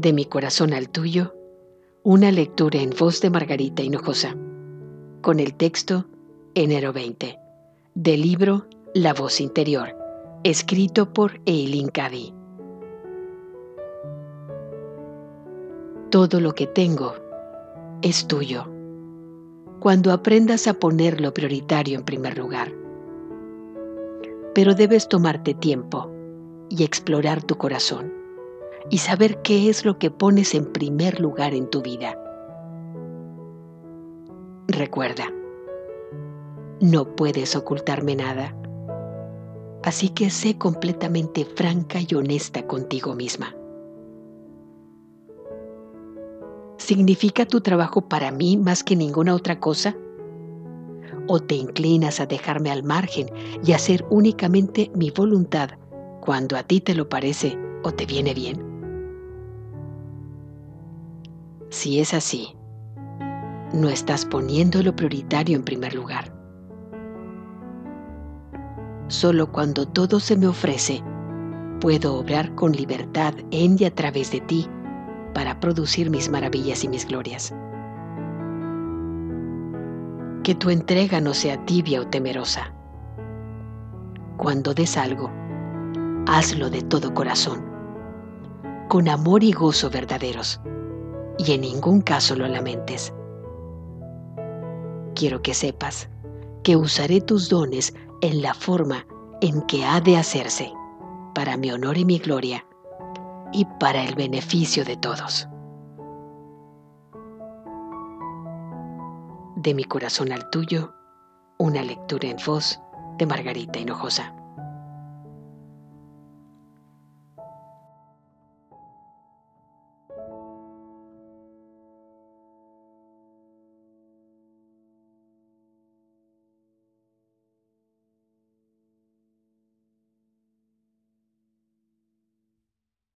De mi corazón al tuyo, una lectura en voz de Margarita Hinojosa, con el texto Enero 20, del libro La voz interior, escrito por Eileen Cady. Todo lo que tengo es tuyo, cuando aprendas a ponerlo prioritario en primer lugar. Pero debes tomarte tiempo y explorar tu corazón y saber qué es lo que pones en primer lugar en tu vida. Recuerda, no puedes ocultarme nada, así que sé completamente franca y honesta contigo misma. ¿Significa tu trabajo para mí más que ninguna otra cosa? ¿O te inclinas a dejarme al margen y hacer únicamente mi voluntad cuando a ti te lo parece o te viene bien? Si es así, no estás poniendo lo prioritario en primer lugar. Solo cuando todo se me ofrece, puedo obrar con libertad en y a través de ti para producir mis maravillas y mis glorias. Que tu entrega no sea tibia o temerosa. Cuando des algo, hazlo de todo corazón, con amor y gozo verdaderos, y en ningún caso lo lamentes. Quiero que sepas que usaré tus dones en la forma en que ha de hacerse, para mi honor y mi gloria, y para el beneficio de todos. De mi corazón al tuyo, una lectura en voz de Margarita Hinojosa.